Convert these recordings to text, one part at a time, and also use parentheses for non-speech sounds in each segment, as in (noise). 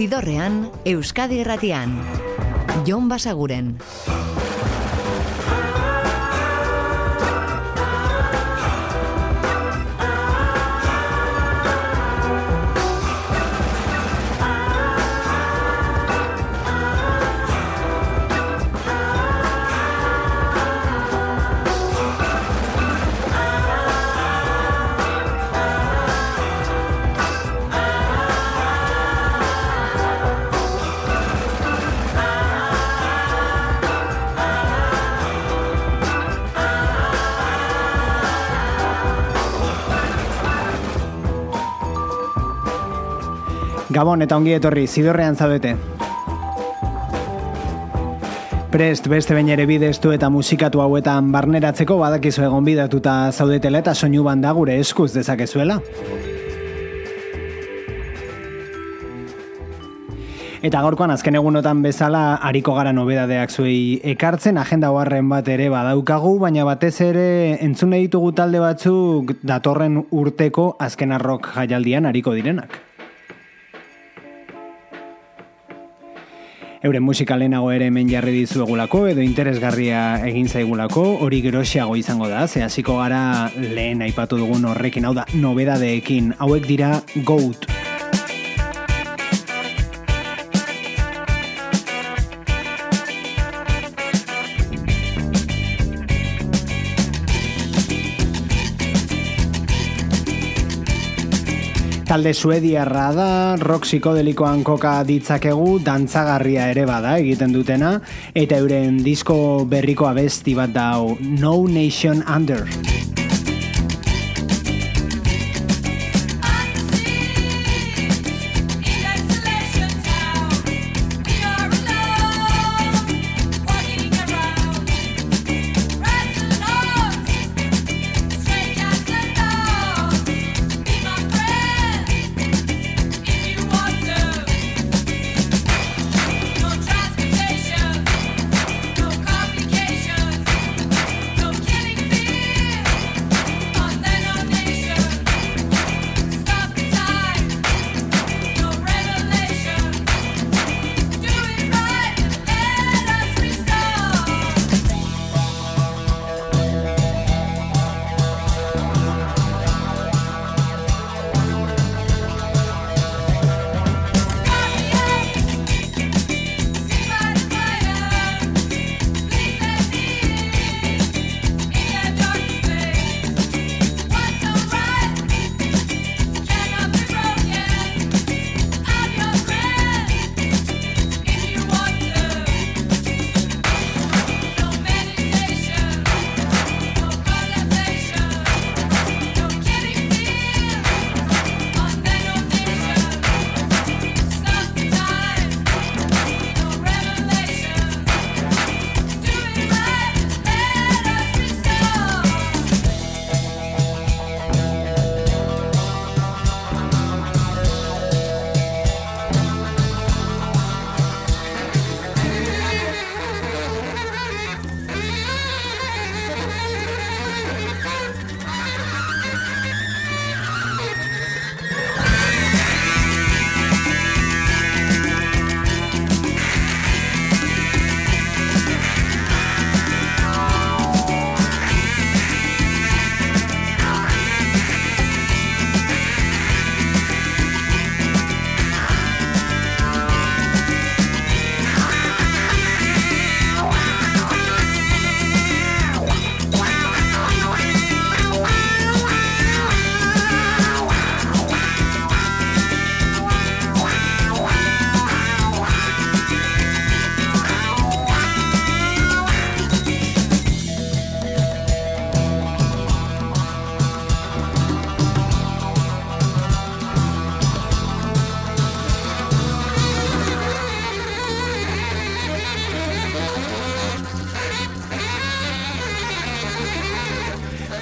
Zidorrean, Euskadi Erratian. Jon Basaguren. Gabon eta ongi etorri, zidorrean zaudete. Prest beste bain ere bideztu eta musikatu hauetan barneratzeko badakizu egon bidatuta zaudetela eta soinu banda gure eskuz dezakezuela. Eta gaurkoan azken egunotan bezala hariko gara nobedadeak zuei ekartzen, agenda hoarren bat ere badaukagu, baina batez ere entzune ditugu talde batzuk datorren urteko azken arrok jaialdian hariko direnak. Euren musika lehenago ere hemen jarri dizuegulako edo interesgarria egin zaigulako hori gerosiago izango da, ze hasiko gara lehen aipatu dugun horrekin, hau da, nobedadeekin, hauek dira GOAT. Talde suediarra da, rock psikodelikoan koka ditzakegu, dantzagarria ere bada egiten dutena, eta euren disko berriko abesti bat dau, No Nation Under.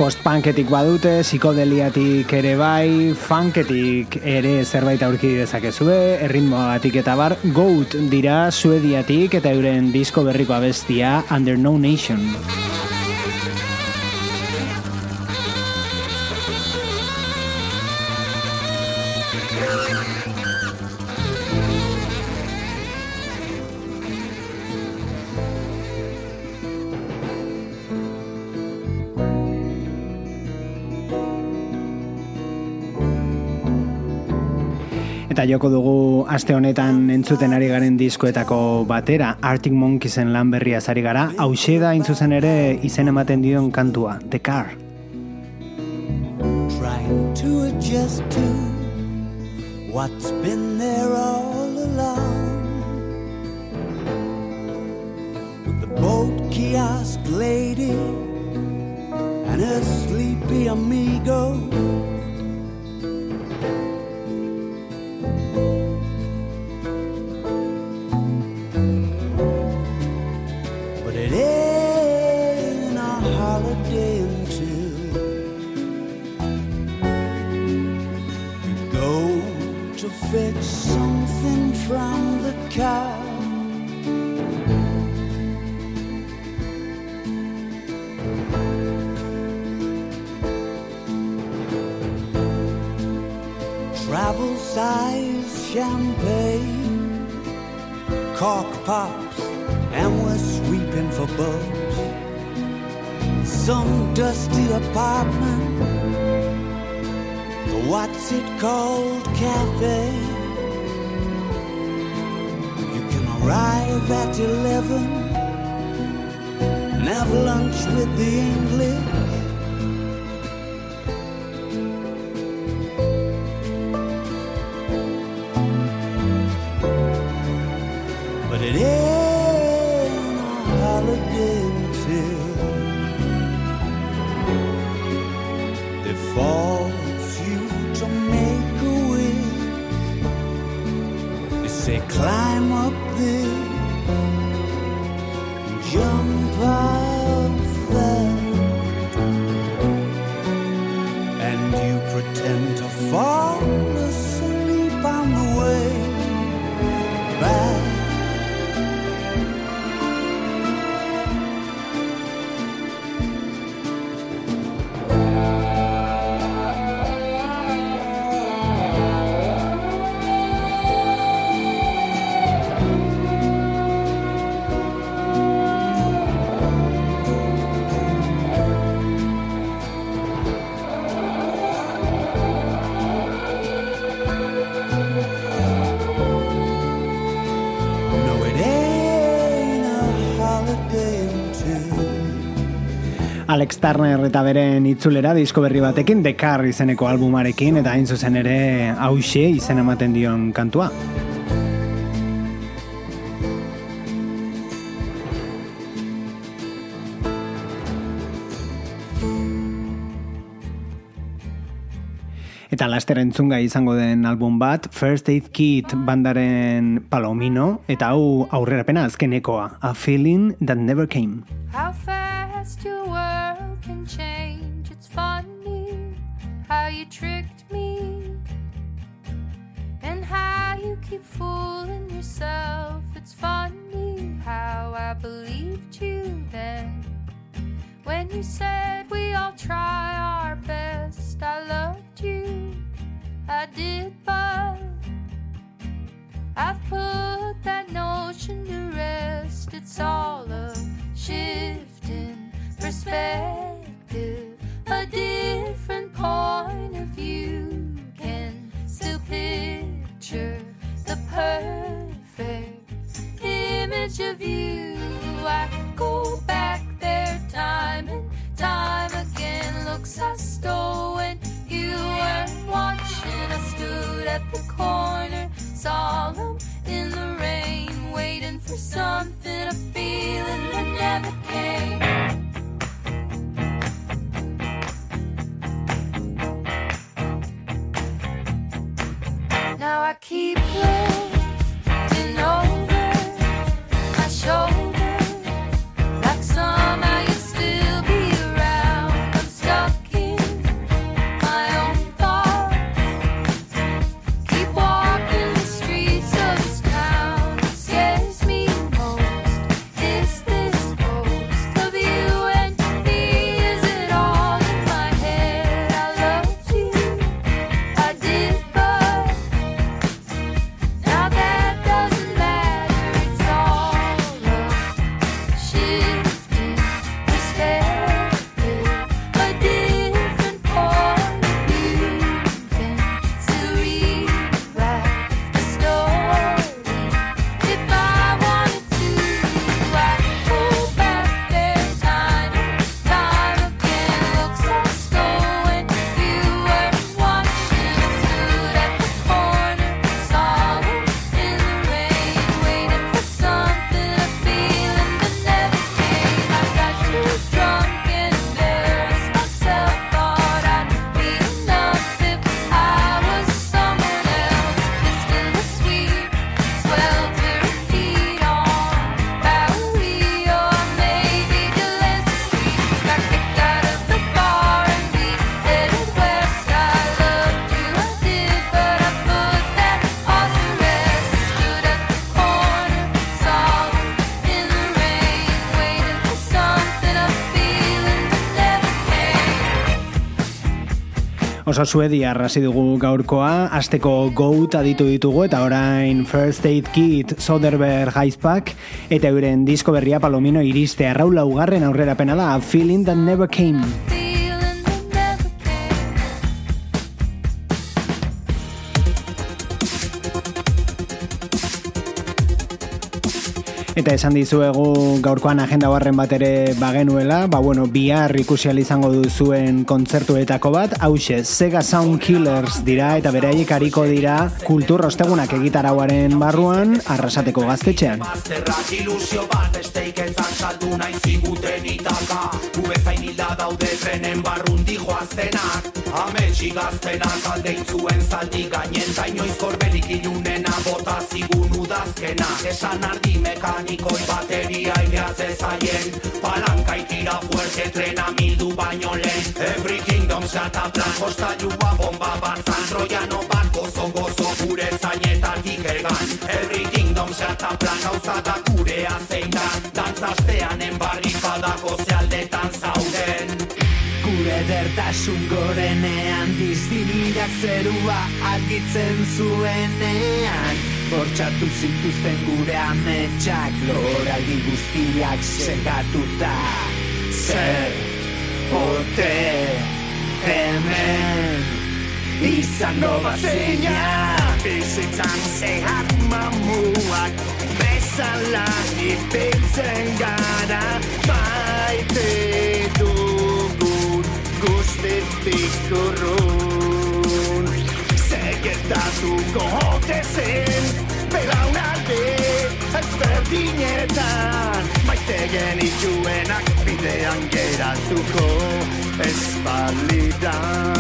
Post-punketik badute, psikodeliatik ere bai, funketik ere zerbait aurki dezakezue, erritmoagatik eta bar, goat dira suediatik eta euren disko berriko abestia Under No Nation. Eta joko dugu aste honetan entzuten ari garen diskoetako batera, Arctic Monkeysen lan berria zari gara, hause da intzuzen ere izen ematen dion kantua, The Car. Trying to adjust to what's been there all along. With the boat kiosk lady and a sleepy amigo fetch something from the car. Travel size champagne, cork pops, and we're sweeping for bugs. Some dusty apartment What's it called, cafe? You can arrive at 11 and have lunch with the English. But it ain't a holiday until they fall. They climb up there, jump up there, and you pretend to fall. Alex Turner eta beren itzulera disko berri batekin Dekar izeneko albumarekin eta hain zuzen ere hause izen ematen dion kantua. Eta laster entzunga izango den album bat, First Aid Kit bandaren Palomino, eta hau aurrerapena azkenekoa, A Feeling That Never Came. How fast you tricked me and how you keep fooling yourself. It's funny how I believed you then when you said we all try our best. I loved you, I did, but I've put that notion to rest. It's all a shift in perspective a point of view can still picture the perfect image of you. I go back there time and time again. Looks I stole when you weren't watching. I stood at the corner, solemn in the rain, waiting for something, a feeling that never came. I keep looking Oso suedi arrasi dugu gaurkoa, asteko goat aditu ditugu eta orain First Aid Kit, Soderbergh Heispak eta euren disko berria Palomino iriste arraula ugarren aurrera pena da, Feeling That Never Came. Eta esan dizuegu gaurkoan agenda barren bat ere bagenuela, ba bueno, bihar ikusial izango duzuen kontzertuetako bat, hause, Sega Sound Killers dira eta beraiek hariko dira kultur ostegunak egitarauaren barruan, arrasateko gaztetxean. Esteiketzan saldu nahi ziguten itaka, ubezain hilda daude trenen barrun dijoaztenak, ametsi gaztenak aldeintzuen zaldi gainen, ta inoiz korbelik ilunena bota zigun udazkena, esan ardi mekan mekaniko bateria ideaz ezaien Palanka itira fuerte trena mildu baino lehen. Every kingdom zata plan Kosta jua bomba barzan Troiano bat gozo gozo gure zainetatik egan Every kingdom zata plan Gauza da gure azeita Dantzastean enbarri padako zealdetan zauden. Gure dertasun gorenean Diztinirak zerua argitzen zuenean. Bortxatu zituzten gure ametsak Loraldi guztiak segatuta Zer Ote Hemen Izango bazeina Bizitzan zehar mamuak Bezala ipintzen gara Baite dugun Guztetik urrun Segetatuko hote zen belaunaldi ezberdinetan maite genituenak bidean geratuko ez balidan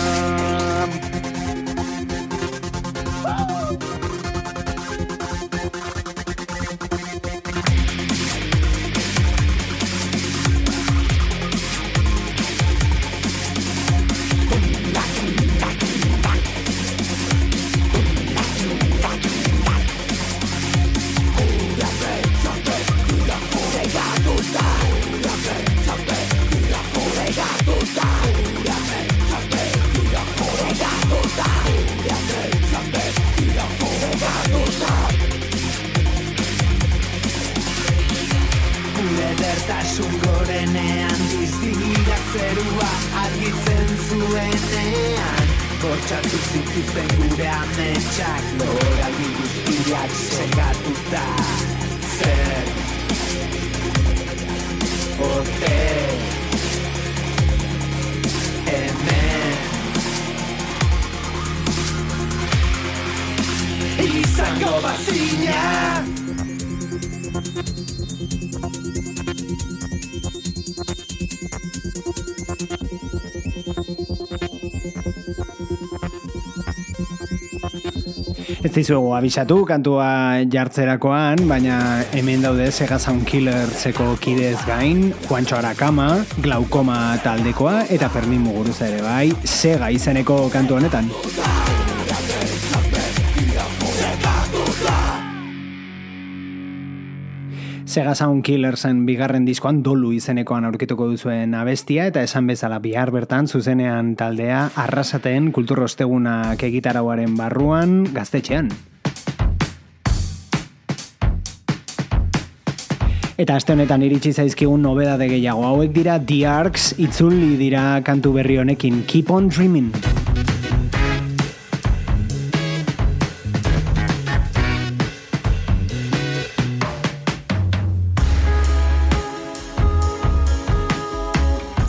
Zehaztasun gorenean Bizdira zerua Argitzen zuenean. Gortxatu zituzten gure ametsak Nora giruzkiak Segatuta Zer? Ote? Hemen? Izango Izango bazina! Dizuegu abisatu kantua jartzerakoan, baina hemen daude Sega Sound Killer zeko kidez gain, Juancho Arakama, Glaukoma taldekoa eta Fermin Muguruza ere bai, Sega izeneko kantu honetan. Sega Sound Killersen bigarren diskoan dolu izenekoan aurkituko duzuen abestia eta esan bezala bihar bertan zuzenean taldea arrasateen kulturrostegunak egitarauaren barruan gaztetxean. Eta aste honetan iritsi zaizkigun nobedade gehiago hauek dira The Arcs itzuli dira kantu berri honekin Keep on Dreaming.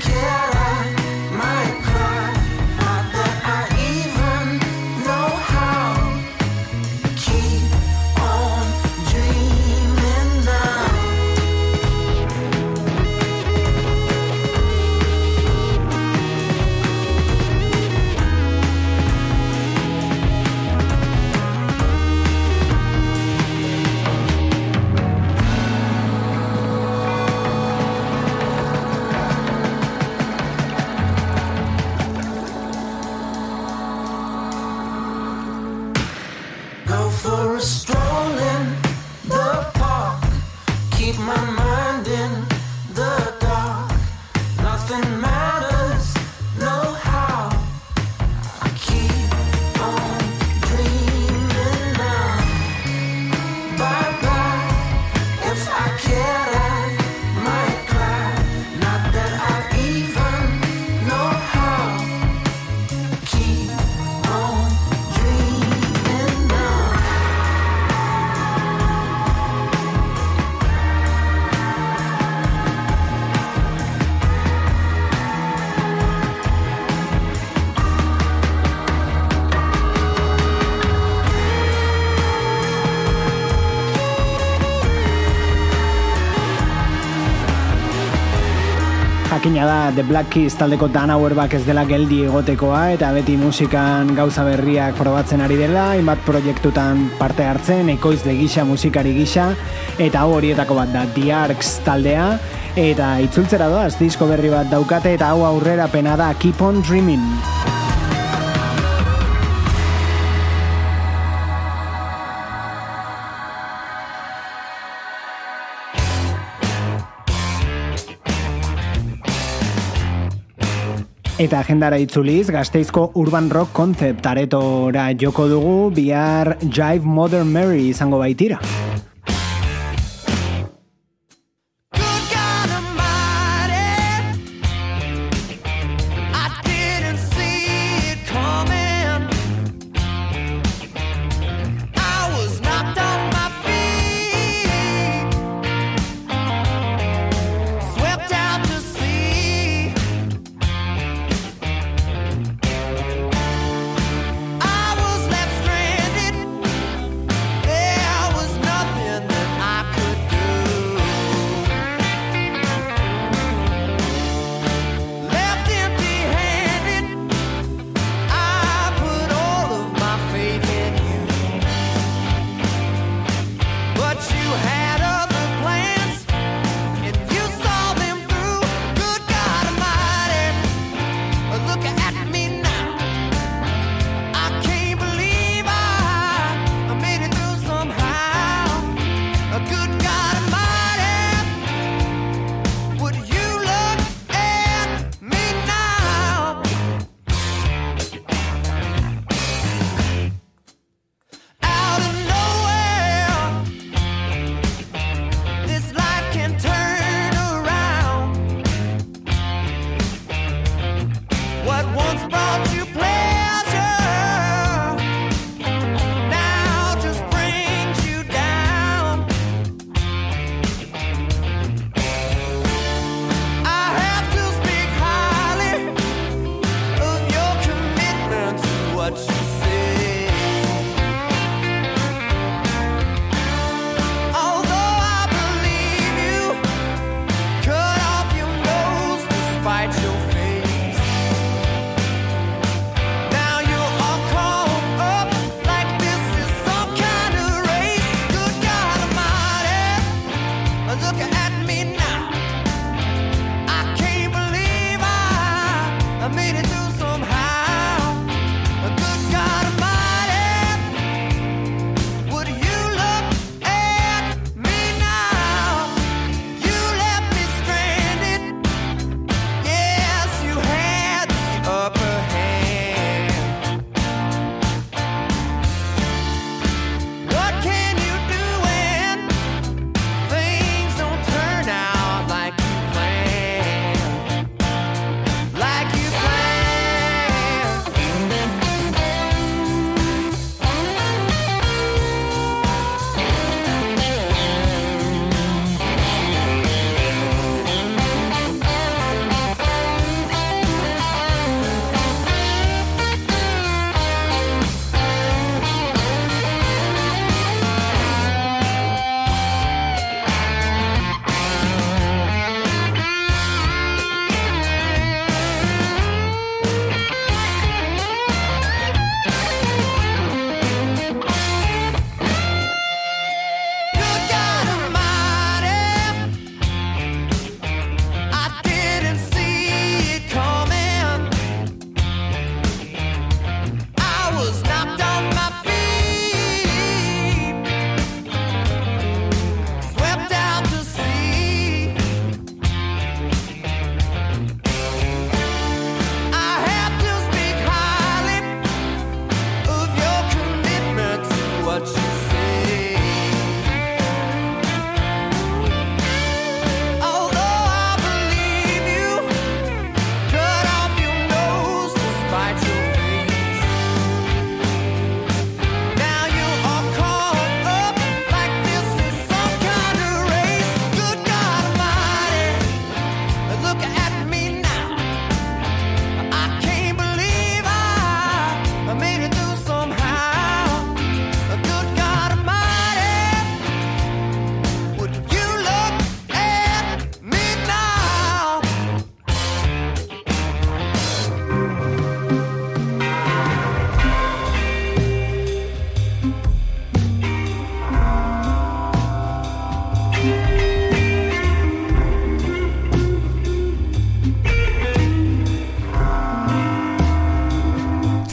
care. Jakina da The Black Keys taldeko Dan Auerbach ez dela geldi egotekoa eta beti musikan gauza berriak probatzen ari dela, inbat proiektutan parte hartzen, ekoiz de gisa musikari gisa, eta hau horietako bat da The Arcs taldea, eta itzultzera doaz disko berri bat daukate eta hau aurrera pena da Keep on Dreaming. Eta agendara itzuliz, gazteizko Urban Rock Concept aretora joko dugu bihar Jive Modern Mary izango baitira.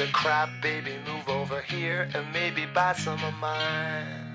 the crap, baby, move over here and maybe buy some of mine.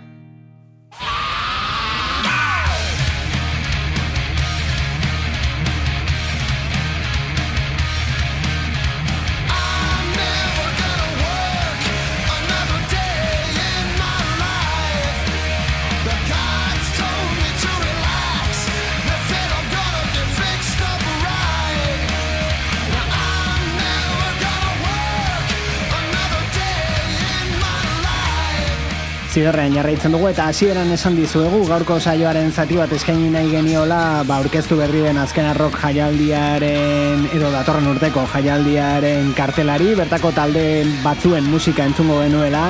Zidorrean jarraitzen dugu eta hasieran esan dizuegu gaurko saioaren zati bat eskaini nahi geniola ba aurkeztu berri den azken arrok jaialdiaren edo datorren urteko jaialdiaren kartelari bertako talde batzuen musika entzungo genuela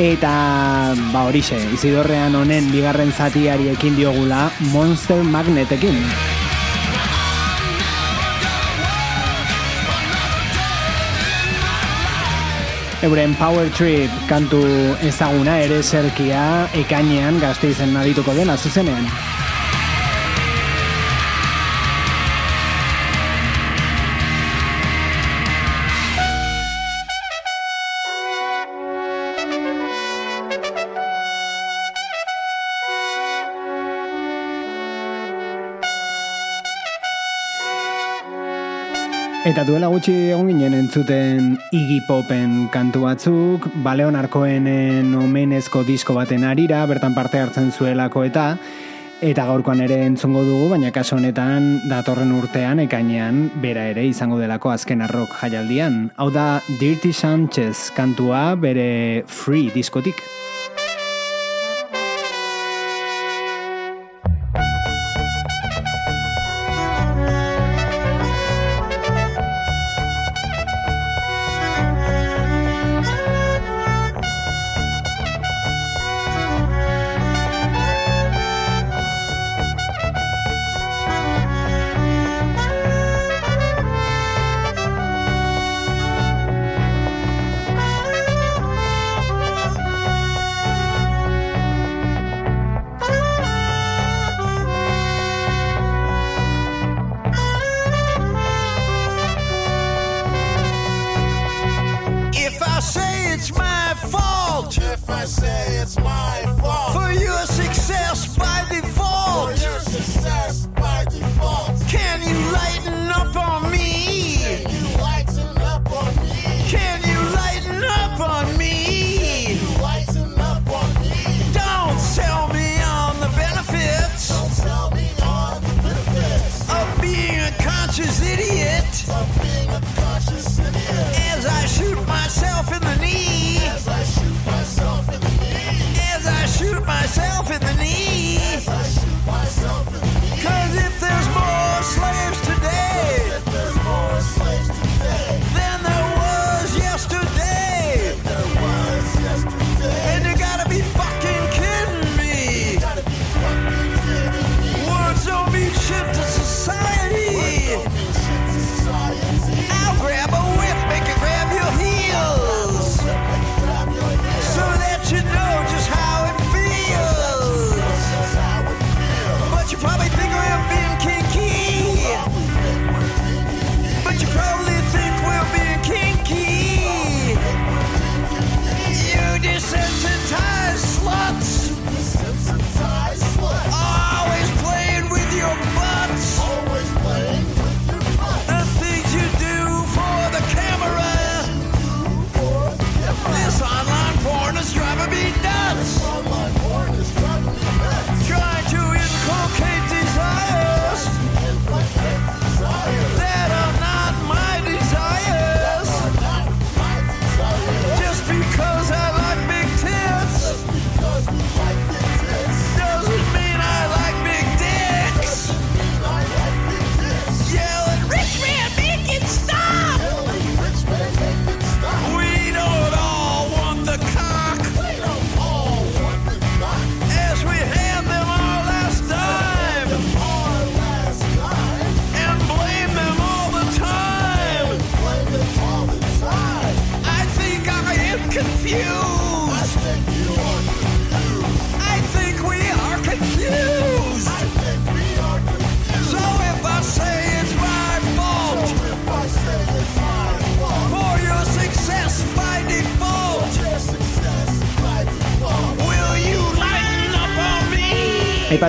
eta ba horixe Izidorrean honen bigarren zatiari ekin diogula Monster Magnetekin. Euren Power Trip kantu ezaguna ere zerkia ekainean gazte izen nadituko dena zuzenean. Eta duela gutxi egon ginen entzuten Iggy Popen kantu batzuk, Baleon Arkoenen omenezko disko baten arira, bertan parte hartzen zuelako eta eta gaurkoan ere entzungo dugu, baina kaso honetan datorren urtean ekainean bera ere izango delako azken arrok jaialdian. Hau da Dirty Sanchez kantua bere Free diskotik.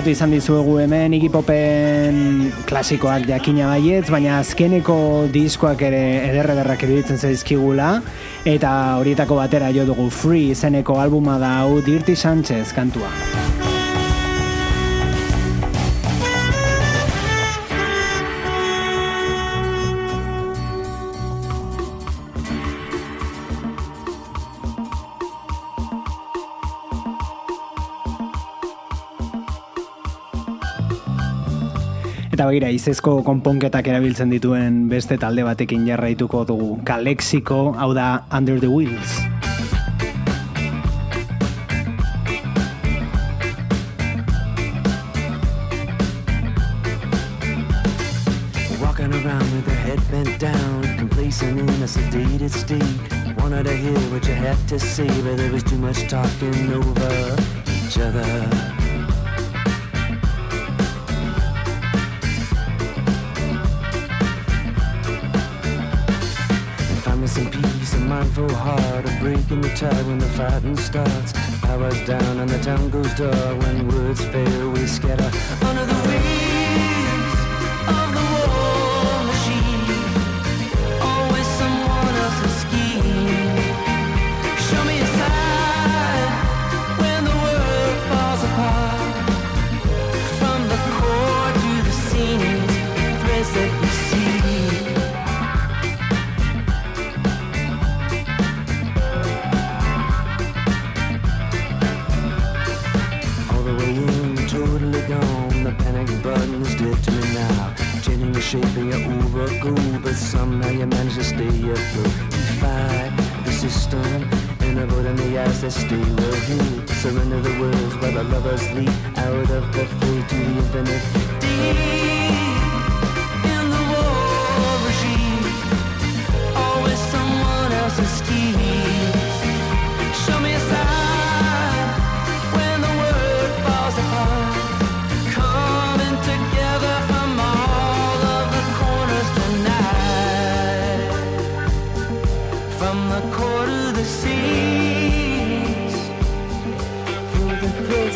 kokatu izan dizuegu hemen igipopen klasikoak jakina baietz, baina azkeneko diskoak ere ederrederrak iruditzen zaizkigula eta horietako batera jo dugu Free izeneko albuma da hau Dirty Sanchez kantua. Eta begira, izezko konponketak erabiltzen dituen beste talde batekin jarraituko dugu. Kalexiko, hau da Under the Wheels. In a sedated state, wanted to hear what you had to say, but there was too much talking over each other. grind for hard break breaking the tide when the fighting starts. Powers down and the town goes dark when words fail, we scatter under the shaping your Uber but somehow you manage to stay afloat. Defy the system, in a boat in the eyes that stay will heat. Surrender the words while the lovers leap out of the fray to the infinite. Deep in the war regime, always someone else's scheme.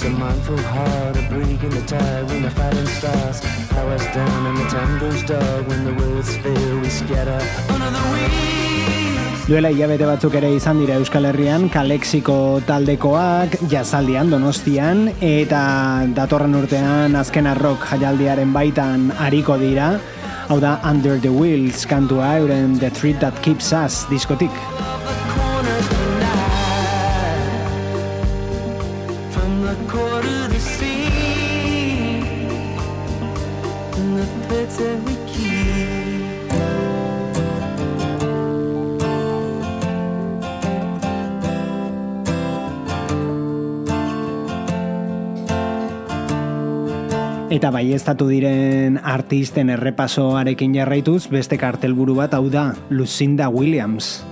peace, a mindful heart, a break in the tide when the fighting starts. Power us down and the time goes dark. When the worlds fail, we scatter under the wings. Duela hilabete batzuk ere izan dira Euskal Herrian, Kalexiko taldekoak, jazaldian, donostian, eta datorren urtean azken arrok jaialdiaren baitan ariko dira, hau da Under the Wheels kantua euren The Treat That Keeps Us diskotik. Eta baiestatu diren artisten errepasoarekin jarraituz, beste kartelburu bat hau da Lucinda Williams.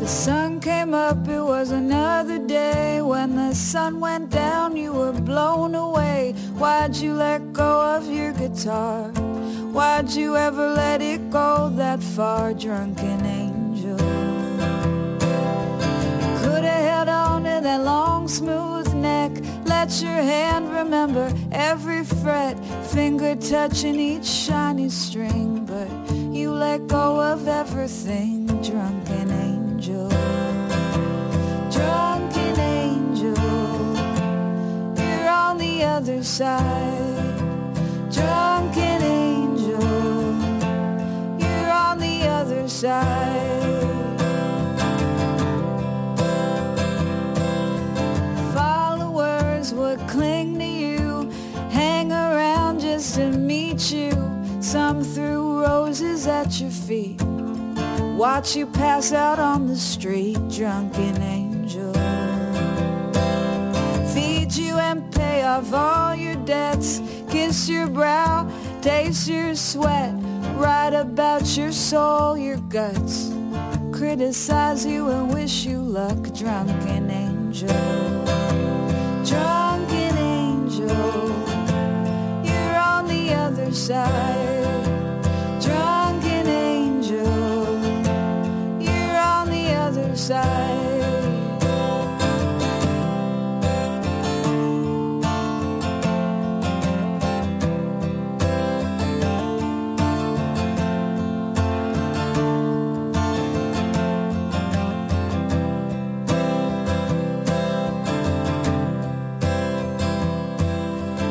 The sun came up, it was another day. When the sun went down, you were blown away. Why'd you let go of your guitar? Why'd you ever let it go that far, drunken angel? Could've held on to that long, smooth neck. Let your hand remember every fret, finger touching each shiny string. But you let go of everything, drunken angel. Drunken angel, you're on the other side. Drunken angel, you're on the other side. At your feet. Watch you pass out on the street, drunken angel. Feed you and pay off all your debts. Kiss your brow, taste your sweat. Write about your soul, your guts. Criticize you and wish you luck, drunken angel. Drunken angel, you're on the other side. Side.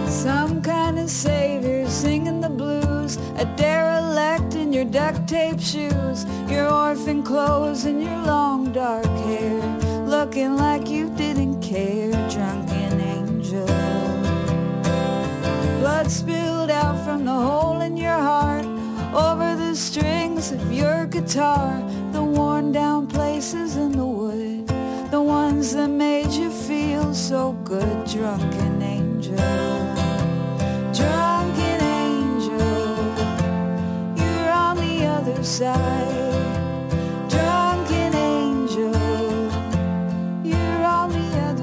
Some kind of savior singing the blues, a derelict in your duct tape shoes, your orphan clothes and your long dark hair, looking like you didn't care, drunken angel. Blood spilled out from the hole in your heart, over the strings of your guitar, the worn down places in the wood, the ones that made you feel so good, drunken angel. Drunken angel, you're on the other side.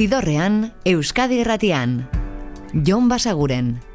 Zidorrean, Euskadi Irratian. Jon Basaguren.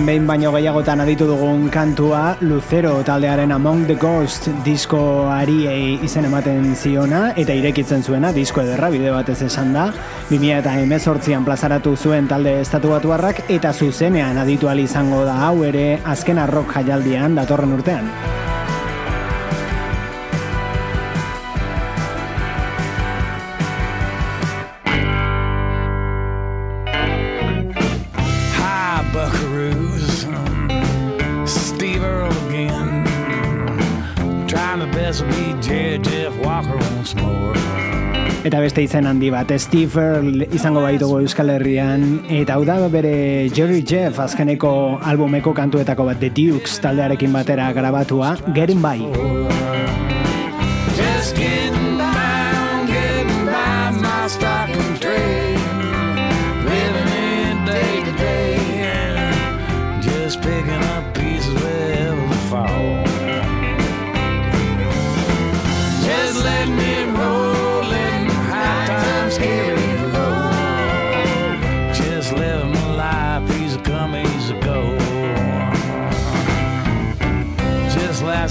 urtean behin baino gehiagotan aditu dugun kantua Lucero taldearen Among the Ghost diskoari eh, izen ematen ziona eta irekitzen zuena disko ederra bide batez esan da 2018an plazaratu zuen talde estatuatuarrak eta zuzenean aditu izango da hau ere azken arrok jaialdian datorren urtean. beste izen handi bat, Steve Earle izango baitugu Euskal Herrian, eta hau da bere Jerry Jeff azkeneko albumeko kantuetako bat, The Dukes taldearekin batera grabatua, Gerin Bai.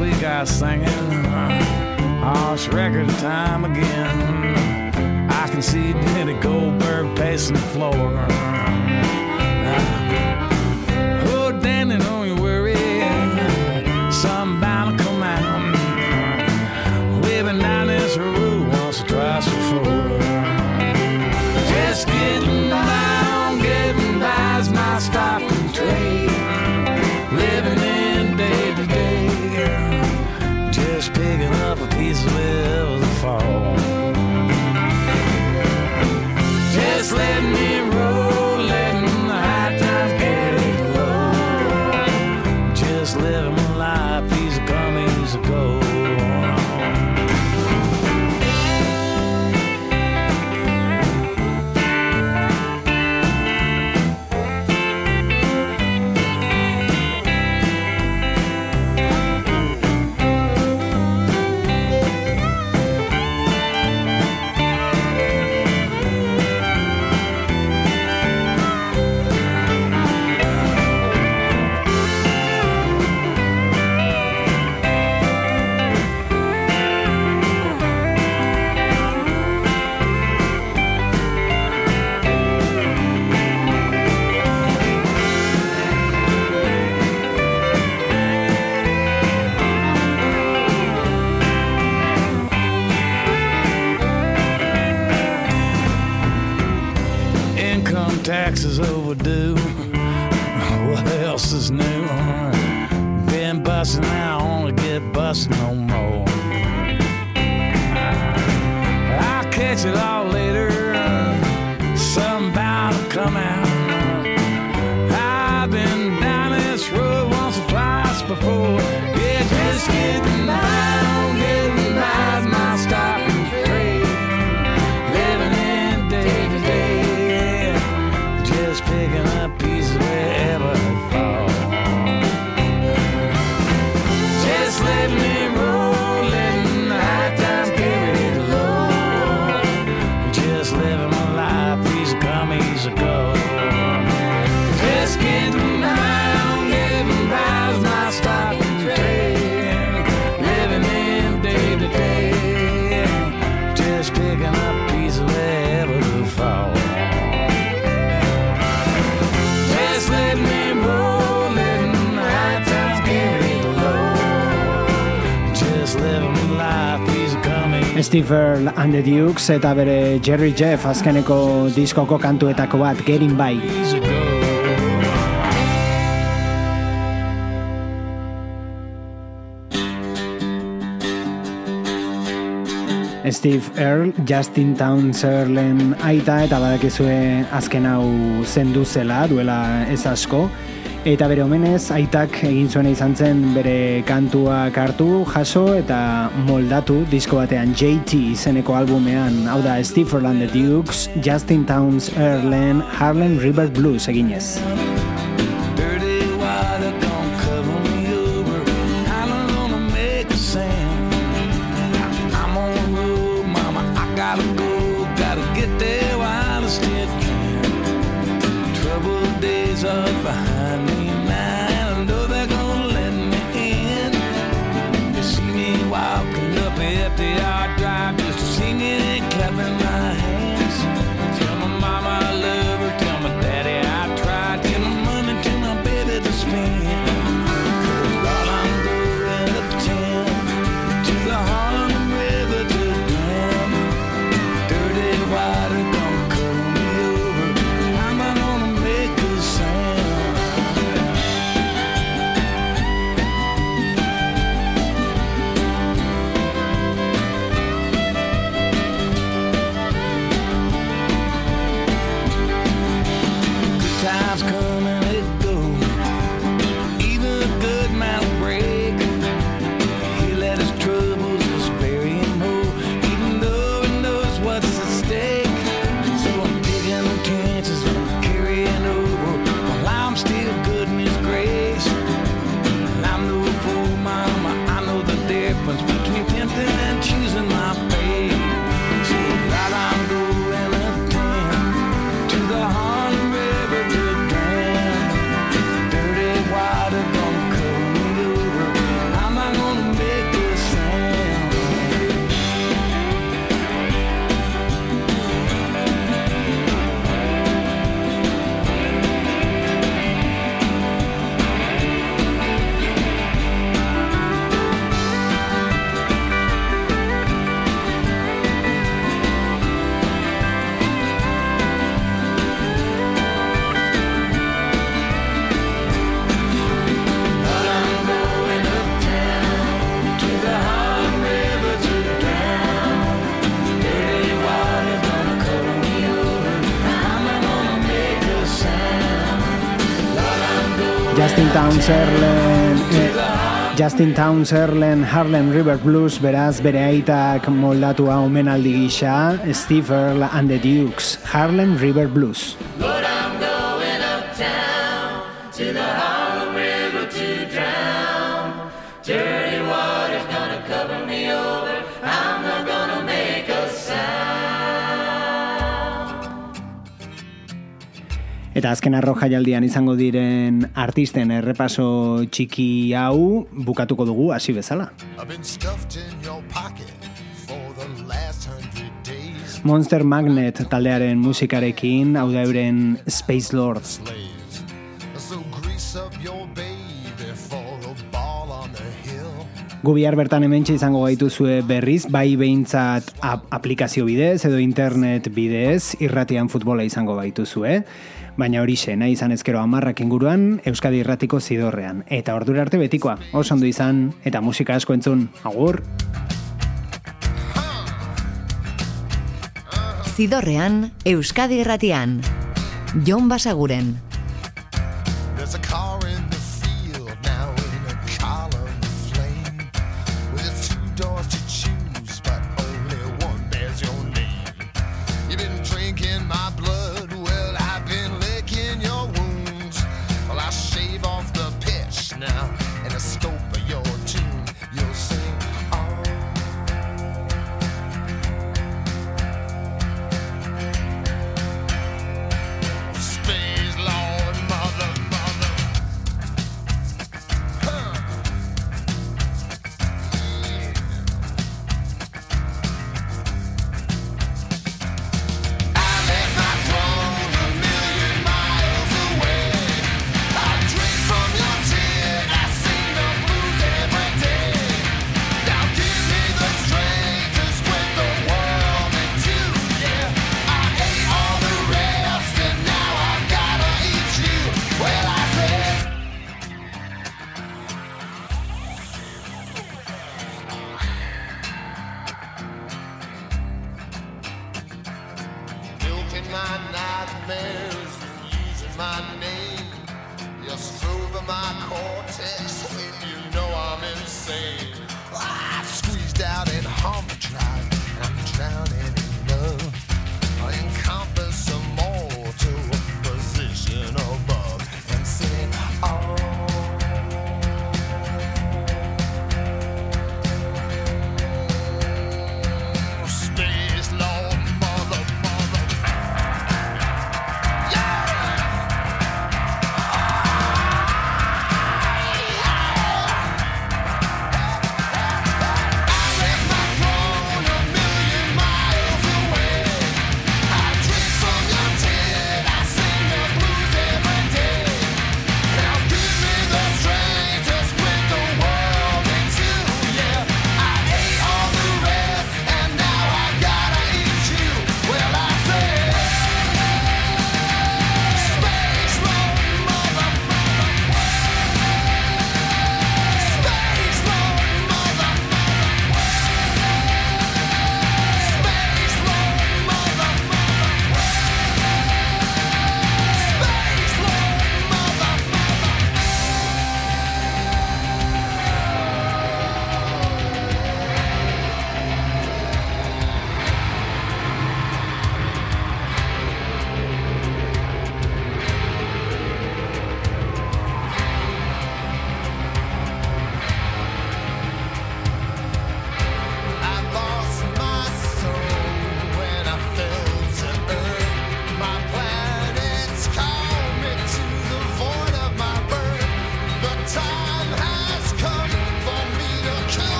week I singing uh, oh, it's record time again. I can see Diddy Goldberg pacing the floor. taxes overdue. (laughs) What else is new? Been busting, I only get busted no more. I'll catch it all later. Steve Earl and the Dukes eta bere Jerry Jeff azkeneko diskoko kantuetako bat Getting By. Steve Earl, Justin Townsend aita eta badakizue azken hau zendu zela duela ez asko. Eta bere omenez, aitak egin zuen izan zen bere kantuak hartu, jaso eta moldatu disko batean JT izeneko albumean, hau da Steve Orland the Dukes, Justin Towns Erlen, Harlem River Blues eginez. Justin Townsend Harlem River Blues beraz bere aitak moldatua omenaldi gisa Steve Earle and the Dukes Harlem River Blues. Eta azken arroja jaldian izango diren artisten errepaso txiki hau bukatuko dugu hasi bezala. Monster Magnet taldearen musikarekin, hau da euren Space Lords. Gubiar bertan hemen izango gaituzue berriz, bai behintzat aplikazio bidez edo internet bidez, irratian futbola izango gaituzue. Eh? Baina hori xe, nahi izan ezkero amarrak inguruan, Euskadi Irratiko zidorrean. Eta ordura arte betikoa, oso ondo izan, eta musika asko entzun, agur! Zidorrean, Euskadi Irratian. Jon Basaguren.